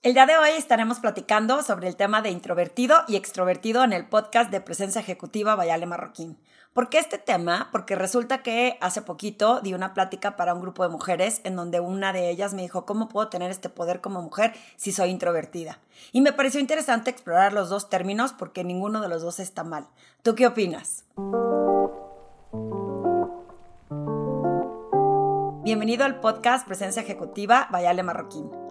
El día de hoy estaremos platicando sobre el tema de introvertido y extrovertido en el podcast de Presencia Ejecutiva Bayale Marroquín. ¿Por qué este tema? Porque resulta que hace poquito di una plática para un grupo de mujeres en donde una de ellas me dijo, ¿cómo puedo tener este poder como mujer si soy introvertida? Y me pareció interesante explorar los dos términos porque ninguno de los dos está mal. ¿Tú qué opinas? Bienvenido al podcast Presencia Ejecutiva Bayale Marroquín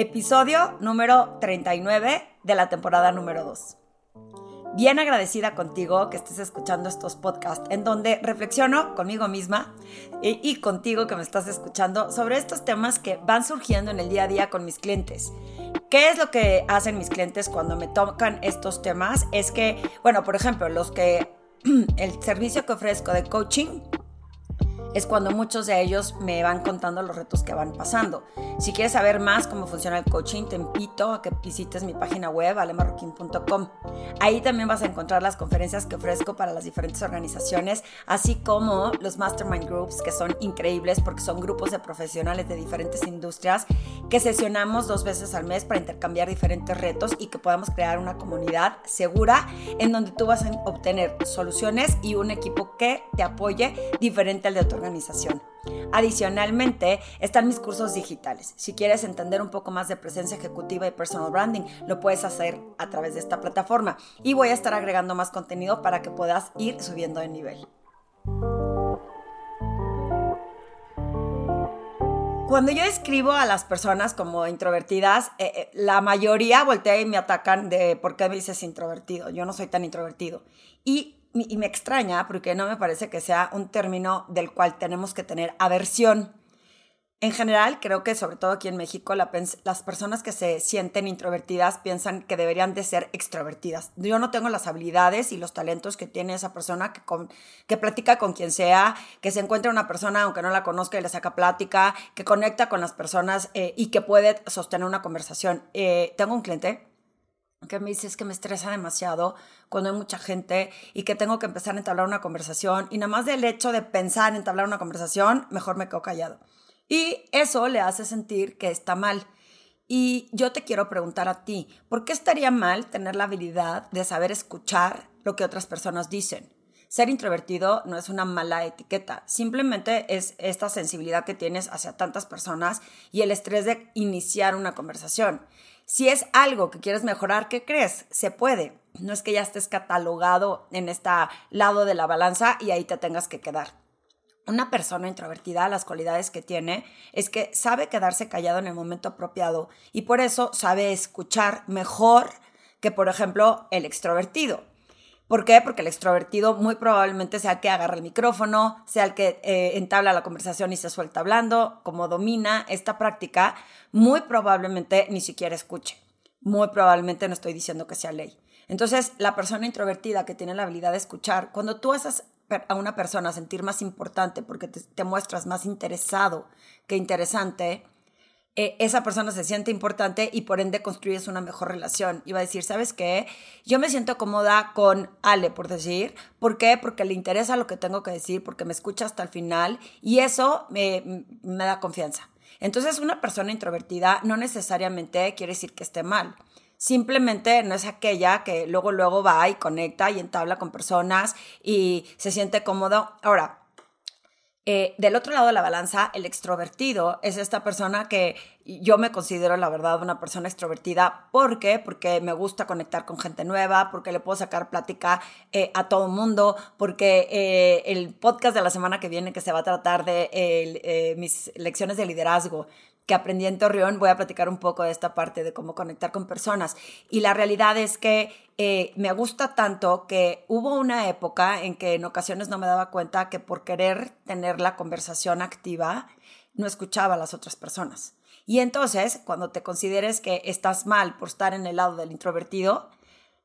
episodio número 39 de la temporada número 2. Bien agradecida contigo que estés escuchando estos podcasts en donde reflexiono conmigo misma y, y, contigo que me estás escuchando sobre estos temas que van surgiendo en el día a día con mis clientes. ¿Qué es lo que hacen mis clientes cuando me tocan estos temas? Es que, bueno, por ejemplo, los que el servicio que ofrezco de coaching es cuando muchos de ellos me van contando los retos que van pasando. Si quieres saber más cómo funciona el coaching, te invito a que visites mi página web, alemarroquín.com. Ahí también vas a encontrar las conferencias que ofrezco para las diferentes organizaciones, así como los mastermind groups, que son increíbles porque son grupos de profesionales de diferentes industrias que sesionamos dos veces al mes para intercambiar diferentes retos y que podamos crear una comunidad segura en donde tú vas a obtener soluciones y un equipo que te apoye diferente al de otro organización. Adicionalmente, están mis cursos digitales. Si quieres entender un poco más de presencia ejecutiva y personal branding, lo puedes hacer a través de esta plataforma. Y voy a estar agregando más contenido para que puedas ir subiendo de nivel. Cuando yo escribo a las personas como introvertidas, eh, eh, la mayoría voltea y me atacan de por qué me dices introvertido. Yo no soy tan introvertido. Y y me extraña porque no me parece que sea un término del cual tenemos que tener aversión. En general, creo que sobre todo aquí en México, las personas que se sienten introvertidas piensan que deberían de ser extrovertidas. Yo no tengo las habilidades y los talentos que tiene esa persona que, que platica con quien sea, que se encuentra una persona aunque no la conozca y le saca plática, que conecta con las personas eh, y que puede sostener una conversación. Eh, tengo un cliente que me dice que me estresa demasiado cuando hay mucha gente y que tengo que empezar a entablar una conversación y nada más del hecho de pensar en entablar una conversación, mejor me quedo callado. Y eso le hace sentir que está mal. Y yo te quiero preguntar a ti, ¿por qué estaría mal tener la habilidad de saber escuchar lo que otras personas dicen? Ser introvertido no es una mala etiqueta, simplemente es esta sensibilidad que tienes hacia tantas personas y el estrés de iniciar una conversación. Si es algo que quieres mejorar, ¿qué crees? Se puede. No es que ya estés catalogado en este lado de la balanza y ahí te tengas que quedar. Una persona introvertida, las cualidades que tiene es que sabe quedarse callado en el momento apropiado y por eso sabe escuchar mejor que, por ejemplo, el extrovertido. ¿Por qué? Porque el extrovertido muy probablemente sea el que agarra el micrófono, sea el que eh, entabla la conversación y se suelta hablando, como domina esta práctica, muy probablemente ni siquiera escuche. Muy probablemente no estoy diciendo que sea ley. Entonces, la persona introvertida que tiene la habilidad de escuchar, cuando tú haces a una persona sentir más importante porque te muestras más interesado que interesante, eh, esa persona se siente importante y por ende construyes una mejor relación. Y va a decir, ¿sabes qué? Yo me siento cómoda con Ale, por decir. ¿Por qué? Porque le interesa lo que tengo que decir, porque me escucha hasta el final y eso me, me da confianza. Entonces, una persona introvertida no necesariamente quiere decir que esté mal. Simplemente no es aquella que luego, luego va y conecta y entabla con personas y se siente cómodo. Ahora, eh, del otro lado de la balanza, el extrovertido es esta persona que yo me considero, la verdad, una persona extrovertida. ¿Por qué? Porque me gusta conectar con gente nueva, porque le puedo sacar plática eh, a todo mundo, porque eh, el podcast de la semana que viene, que se va a tratar de mis lecciones de liderazgo, que aprendí en Torreón, voy a platicar un poco de esta parte de cómo conectar con personas. Y la realidad es que eh, me gusta tanto que hubo una época en que en ocasiones no me daba cuenta que por querer tener la conversación activa, no escuchaba a las otras personas. Y entonces, cuando te consideres que estás mal por estar en el lado del introvertido,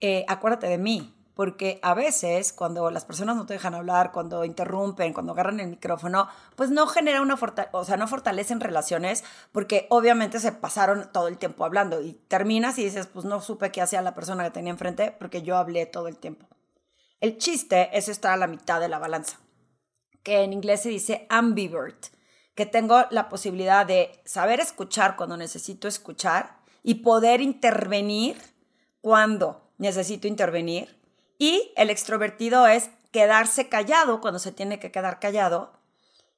eh, acuérdate de mí, porque a veces cuando las personas no te dejan hablar, cuando interrumpen, cuando agarran el micrófono, pues no genera una o sea, no fortalecen relaciones porque obviamente se pasaron todo el tiempo hablando y terminas y dices, pues no supe qué hacía la persona que tenía enfrente porque yo hablé todo el tiempo. El chiste es estar a la mitad de la balanza, que en inglés se dice ambivert, que tengo la posibilidad de saber escuchar cuando necesito escuchar y poder intervenir cuando necesito intervenir. Y el extrovertido es quedarse callado cuando se tiene que quedar callado.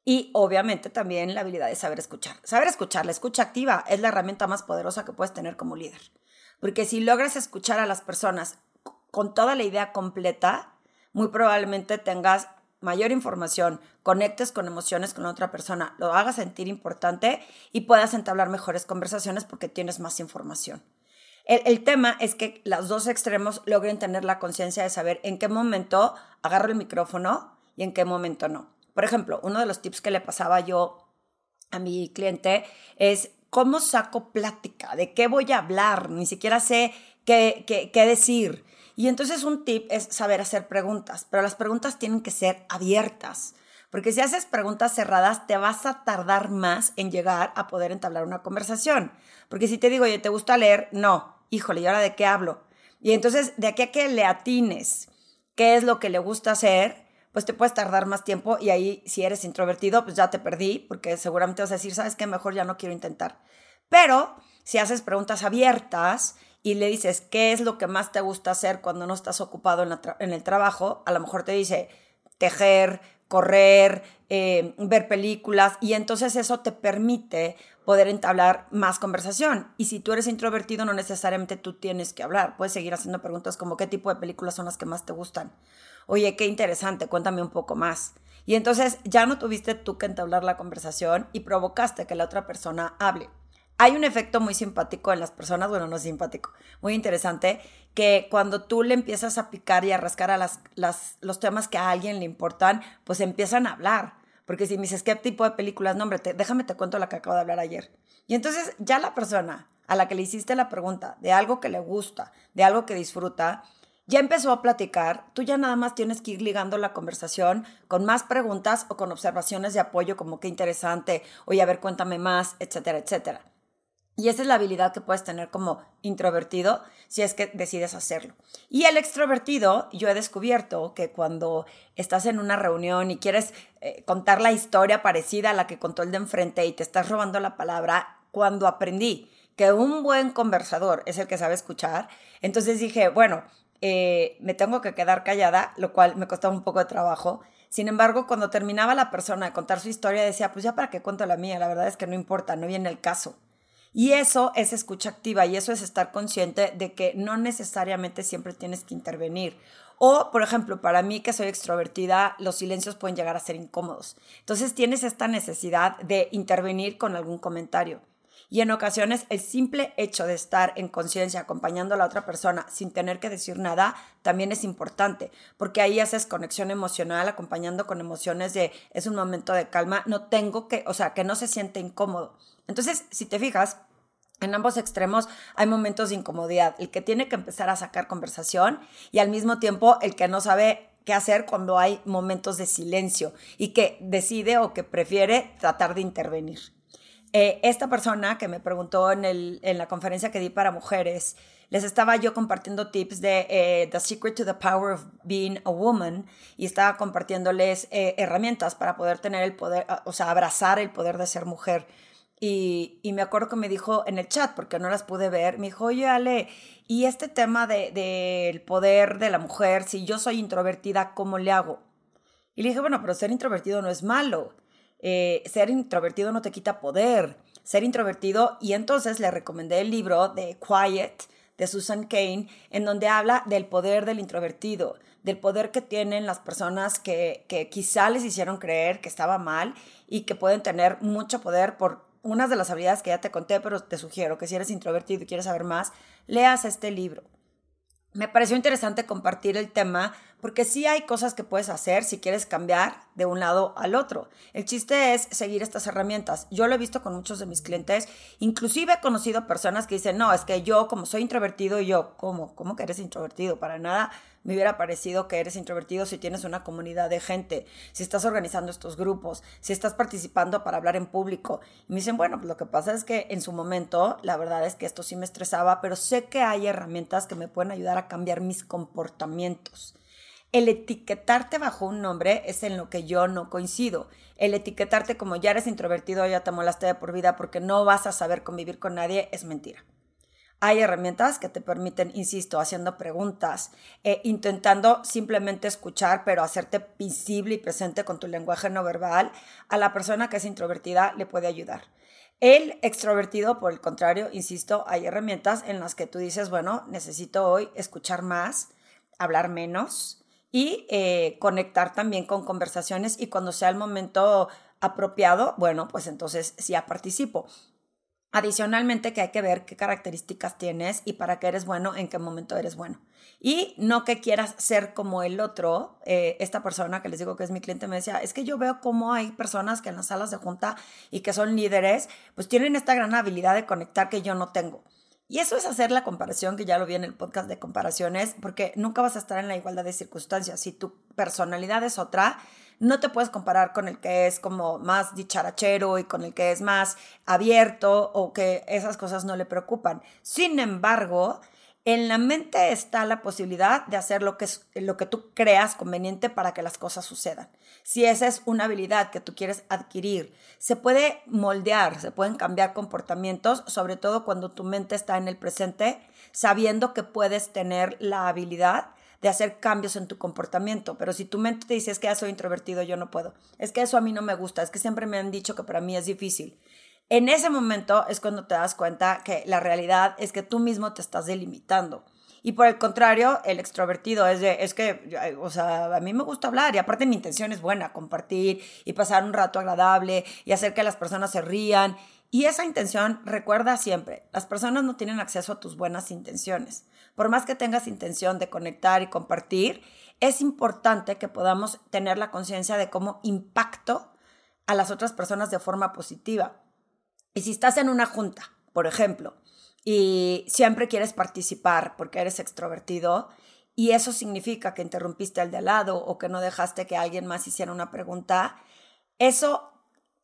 Y obviamente también la habilidad de saber escuchar. Saber escuchar, la escucha activa es la herramienta más poderosa que puedes tener como líder. Porque si logras escuchar a las personas con toda la idea completa, muy probablemente tengas mayor información, conectes con emociones con otra persona, lo hagas sentir importante y puedas entablar mejores conversaciones porque tienes más información. El, tema es que los dos extremos logren tener la conciencia de saber en qué momento agarro el micrófono y en qué momento no. Por ejemplo, uno de los tips que le pasaba yo a mi cliente es cómo saco plática, de qué voy a hablar, ni siquiera sé qué, qué, qué decir. Y entonces un tip es saber hacer preguntas, pero las preguntas tienen que ser abiertas. Porque si haces preguntas cerradas, te vas a tardar más en llegar a poder entablar una conversación. Porque si te digo, oye, ¿te gusta leer? No. Híjole, ¿y ahora de qué hablo? Y entonces, de aquí a que le atines qué es lo que le gusta hacer, pues te puedes tardar más tiempo y ahí, si eres introvertido, pues ya te perdí, porque seguramente vas a decir, ¿sabes qué? Mejor ya no quiero intentar. Pero si haces preguntas abiertas y le dices qué es lo que más te gusta hacer cuando no estás ocupado en, el trabajo, a lo mejor te dice tejer, correr, eh, ver películas y entonces eso te permite poder entablar más conversación. Y si tú eres introvertido, no necesariamente tú tienes que hablar. Puedes seguir haciendo preguntas como qué tipo de películas son las que más te gustan. Oye, qué interesante, cuéntame un poco más. Y entonces ya no tuviste tú que entablar la conversación y provocaste que la otra persona hable. Hay un efecto muy simpático en las personas, bueno, no simpático, muy interesante, que cuando tú le empiezas a picar y a rascar a las, los temas que a alguien le importan, pues empiezan a hablar. Porque si me dices, ¿qué tipo de películas? No, hombre, déjame te cuento la que acabo de hablar ayer. Y entonces ya la persona a la que le hiciste la pregunta de algo que le gusta, de algo que disfruta, ya empezó a platicar, tú ya nada más tienes que ir ligando la conversación con más preguntas o con observaciones de apoyo como qué interesante, oye, a ver, cuéntame más, etcétera, etcétera. Y esa es la habilidad que puedes tener como introvertido si es que decides hacerlo. Y el extrovertido, yo he descubierto que cuando estás en una reunión y quieres eh, contar la historia parecida a la que contó el de enfrente y te estás robando la palabra, cuando aprendí que un buen conversador es el que sabe escuchar, entonces dije, bueno, eh, me tengo que quedar callada, lo cual me costaba un poco de trabajo. Sin embargo, cuando terminaba la persona de contar su historia, decía, pues ya para qué cuento la mía, la verdad es que no importa, no viene el caso. Y eso es escucha activa y eso es estar consciente de que no necesariamente siempre tienes que intervenir. O, por ejemplo, para mí que soy extrovertida, los silencios pueden llegar a ser incómodos. Entonces tienes esta necesidad de intervenir con algún comentario. Y en ocasiones el simple hecho de estar en conciencia acompañando a la otra persona sin tener que decir nada también es importante, porque ahí haces conexión emocional, acompañando con emociones de es un momento de calma, no tengo que, o sea, que no se siente incómodo. Entonces, si te fijas, en ambos extremos hay momentos de incomodidad, el que tiene que empezar a sacar conversación y al mismo tiempo el que no sabe qué hacer cuando hay momentos de silencio y que decide o que prefiere tratar de intervenir. Eh, esta persona que me preguntó en, la conferencia que di para mujeres, les estaba yo compartiendo tips de eh, The Secret to the Power of Being a Woman y estaba compartiéndoles eh, herramientas para poder tener el poder, o sea, abrazar el poder de ser mujer. Y, me acuerdo que me dijo en el chat, porque no las pude ver, me dijo, oye Ale, y este tema del de, poder de la mujer, si yo soy introvertida, ¿cómo le hago? Y le dije, bueno, pero ser introvertido no es malo eh, ser introvertido no te quita poder. Ser introvertido, y entonces le recomendé el libro de Quiet de Susan Kane, en donde habla del poder del introvertido, del poder que tienen las personas que, que quizá les hicieron creer que estaba mal y que pueden tener mucho poder por unas de las habilidades que ya te conté, pero te sugiero que si eres introvertido y quieres saber más, leas este libro. Me pareció interesante compartir el tema porque sí hay cosas que puedes hacer si quieres cambiar de un lado al otro. El chiste es seguir estas herramientas. Yo lo he visto con muchos de mis clientes, inclusive he conocido personas que dicen, no, es que yo como soy introvertido y yo, ¿cómo? ¿Cómo que eres introvertido? Para nada me hubiera parecido que eres introvertido si tienes una comunidad de gente, si estás organizando estos grupos, si estás participando para hablar en público. Y me dicen, bueno, pues lo que pasa es que en su momento, la verdad es que esto sí me estresaba, pero sé que hay herramientas que me pueden ayudar a cambiar mis comportamientos. El etiquetarte bajo un nombre es en lo que yo no coincido. El etiquetarte como ya eres introvertido, ya te molaste de por vida porque no vas a saber convivir con nadie es mentira. Hay herramientas que te permiten, insisto, haciendo preguntas, eh, intentando simplemente escuchar, pero hacerte visible y presente con tu lenguaje no verbal. A la persona que es introvertida le puede ayudar. El extrovertido, por el contrario, insisto, hay herramientas en las que tú dices, bueno, necesito hoy escuchar más, hablar menos y eh, conectar también con conversaciones y cuando sea el momento apropiado, bueno, pues entonces sí participo. Adicionalmente que hay que ver qué características tienes y para qué eres bueno, en qué momento eres bueno. Y no que quieras ser como el otro. Eh, esta persona que les digo que es mi cliente me decía, es que yo veo cómo hay personas que en las salas de junta y que son líderes, pues tienen esta gran habilidad de conectar que yo no tengo. Y eso es hacer la comparación, que ya lo vi en el podcast de comparaciones, porque nunca vas a estar en la igualdad de circunstancias. Si tu personalidad es otra, no te puedes comparar con el que es como más dicharachero y con el que es más abierto o que esas cosas no le preocupan. Sin embargo, en la mente está la posibilidad de hacer lo que, lo que tú creas conveniente para que las cosas sucedan. Si esa es una habilidad que tú quieres adquirir, se puede moldear, se pueden cambiar comportamientos, sobre todo cuando tu mente está en el presente, sabiendo que puedes tener la habilidad de hacer cambios en tu comportamiento. Pero si tu mente te dice es que ya soy introvertido, yo no puedo. Es que eso a mí no me gusta, es que siempre me han dicho que para mí es difícil. En ese momento es cuando te das cuenta que la realidad es que tú mismo te estás delimitando. Y por el contrario, el extrovertido es de, es que, o sea, a mí me gusta hablar y aparte mi intención es buena, compartir y pasar un rato agradable y hacer que las personas se rían. Y esa intención, recuerda siempre, las personas no tienen acceso a tus buenas intenciones por más que tengas intención de conectar y compartir, es importante que podamos tener la conciencia de cómo impacto a las otras personas de forma positiva. Y si estás en una junta, por ejemplo, y siempre quieres participar porque eres extrovertido, y eso significa que interrumpiste al de al lado o que no dejaste que alguien más hiciera una pregunta, eso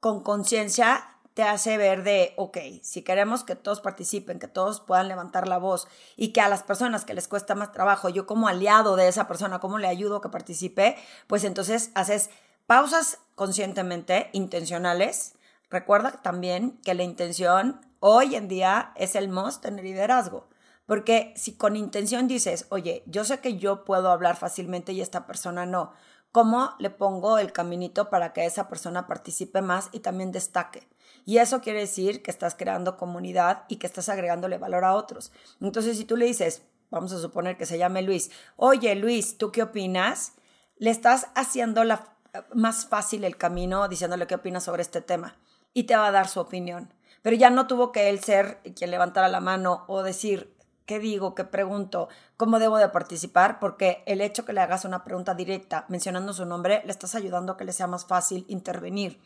con conciencia te hace ver de, ok, si queremos que todos participen, que todos puedan levantar la voz y que a las personas que les cuesta más trabajo, yo como aliado de esa persona, ¿cómo le ayudo a que participe? Pues entonces haces pausas conscientemente, intencionales. Recuerda también que la intención hoy en día es el most en el liderazgo. Porque si con intención dices, oye, yo sé que yo puedo hablar fácilmente y esta persona no, ¿cómo le pongo el caminito para que esa persona participe más y también destaque? Y eso quiere decir que estás creando comunidad y que estás agregándole valor a otros. Entonces, si tú le dices, vamos a suponer que se llame Luis, oye Luis, ¿tú qué opinas? Le estás haciendo la, más fácil el camino diciéndole qué opinas sobre este tema y te va a dar su opinión. Pero ya no tuvo que él ser quien levantara la mano o decir, ¿qué digo? ¿Qué pregunto? ¿Cómo debo de participar? Porque el hecho que le hagas una pregunta directa mencionando su nombre, le estás ayudando a que le sea más fácil intervenir.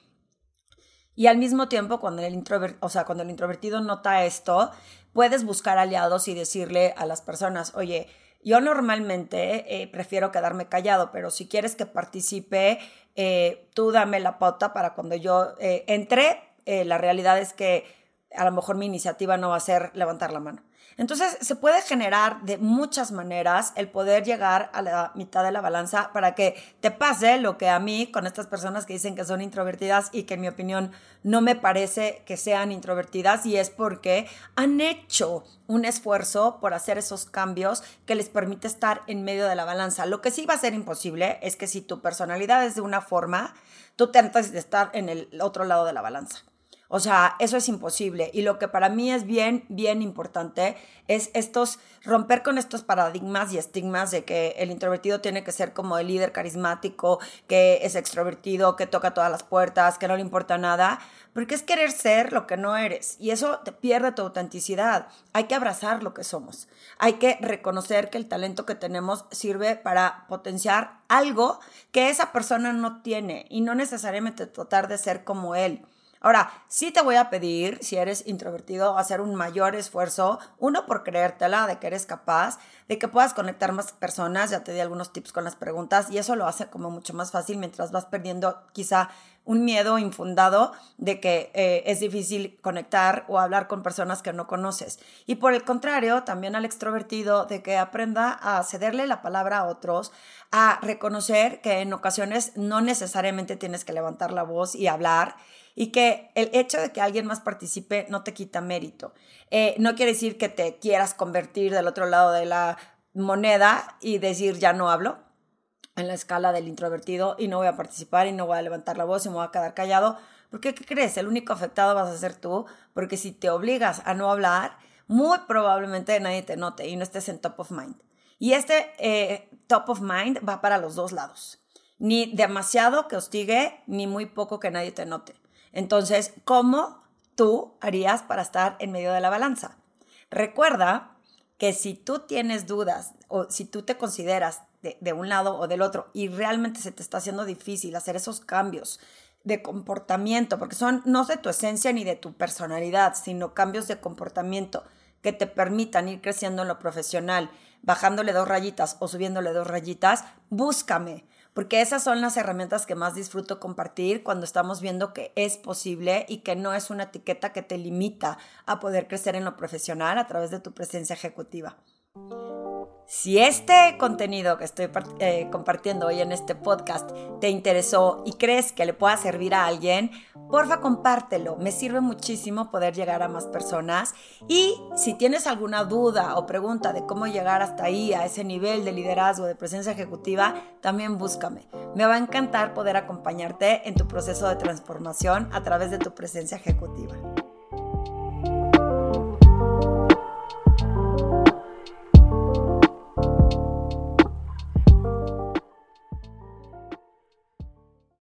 Y al mismo tiempo, cuando el, o sea, cuando el introvertido nota esto, puedes buscar aliados y decirle a las personas, oye, yo normalmente eh, prefiero quedarme callado, pero si quieres que participe, eh, tú dame la pauta para cuando yo eh, entre. la realidad es que a lo mejor mi iniciativa no va a ser levantar la mano. Entonces, se puede generar de muchas maneras el poder llegar a la mitad de la balanza para que te pase lo que a mí con estas personas que dicen que son introvertidas y que en mi opinión no me parece que sean introvertidas y es porque han hecho un esfuerzo por hacer esos cambios que les permite estar en medio de la balanza. Lo que sí va a ser imposible es que si tu personalidad es de una forma, tú trates de estar en el otro lado de la balanza. O sea, eso es imposible. Y lo que para mí es bien, bien importante es estos, romper con estos paradigmas y estigmas de que el introvertido tiene que ser como el líder carismático, que es extrovertido, que toca todas las puertas, que no le importa nada, porque es querer ser lo que no eres. Y eso pierde tu autenticidad. Hay que abrazar lo que somos. Hay que reconocer que el talento que tenemos sirve para potenciar algo que esa persona no tiene y no necesariamente tratar de ser como él. Ahora, sí te voy a pedir, si eres introvertido, hacer un mayor esfuerzo, uno por creértela de que eres capaz, de que puedas conectar más personas, ya te di algunos tips con las preguntas y eso lo hace como mucho más fácil mientras vas perdiendo quizá un miedo infundado de que eh, es difícil conectar o hablar con personas que no conoces. Y por el contrario, también al extrovertido de que aprenda a cederle la palabra a otros, a reconocer que en ocasiones no necesariamente tienes que levantar la voz y hablar y que el hecho de que alguien más participe no te quita mérito. Eh, no quiere decir que te quieras convertir del otro lado de la moneda y decir ya no hablo en la escala del introvertido y no voy a participar y no voy a levantar la voz y me voy a quedar callado. Porque, ¿qué crees? El único afectado vas a ser tú, porque si te obligas a no hablar, muy probablemente nadie te note y no estés en top of mind. Y este eh, top of mind va para los dos lados. Ni demasiado que hostigue, ni muy poco que nadie te note. Entonces, ¿cómo tú harías para estar en medio de la balanza? Recuerda que si tú tienes dudas o si tú te consideras de, un lado o del otro y realmente se te está haciendo difícil hacer esos cambios de comportamiento, porque son no de tu esencia ni de tu personalidad, sino cambios de comportamiento que te permitan ir creciendo en lo profesional, bajándole dos rayitas o subiéndole dos rayitas, búscame, porque esas son las herramientas que más disfruto compartir cuando estamos viendo que es posible y que no es una etiqueta que te limita a poder crecer en lo profesional a través de tu presencia ejecutiva. Si este contenido que estoy eh, compartiendo hoy en este podcast te interesó y crees que le pueda servir a alguien, porfa compártelo. Me sirve muchísimo poder llegar a más personas. Y si tienes alguna duda o pregunta de cómo llegar hasta ahí, a ese nivel de liderazgo, de presencia ejecutiva, también búscame. Me va a encantar poder acompañarte en tu proceso de transformación a través de tu presencia ejecutiva.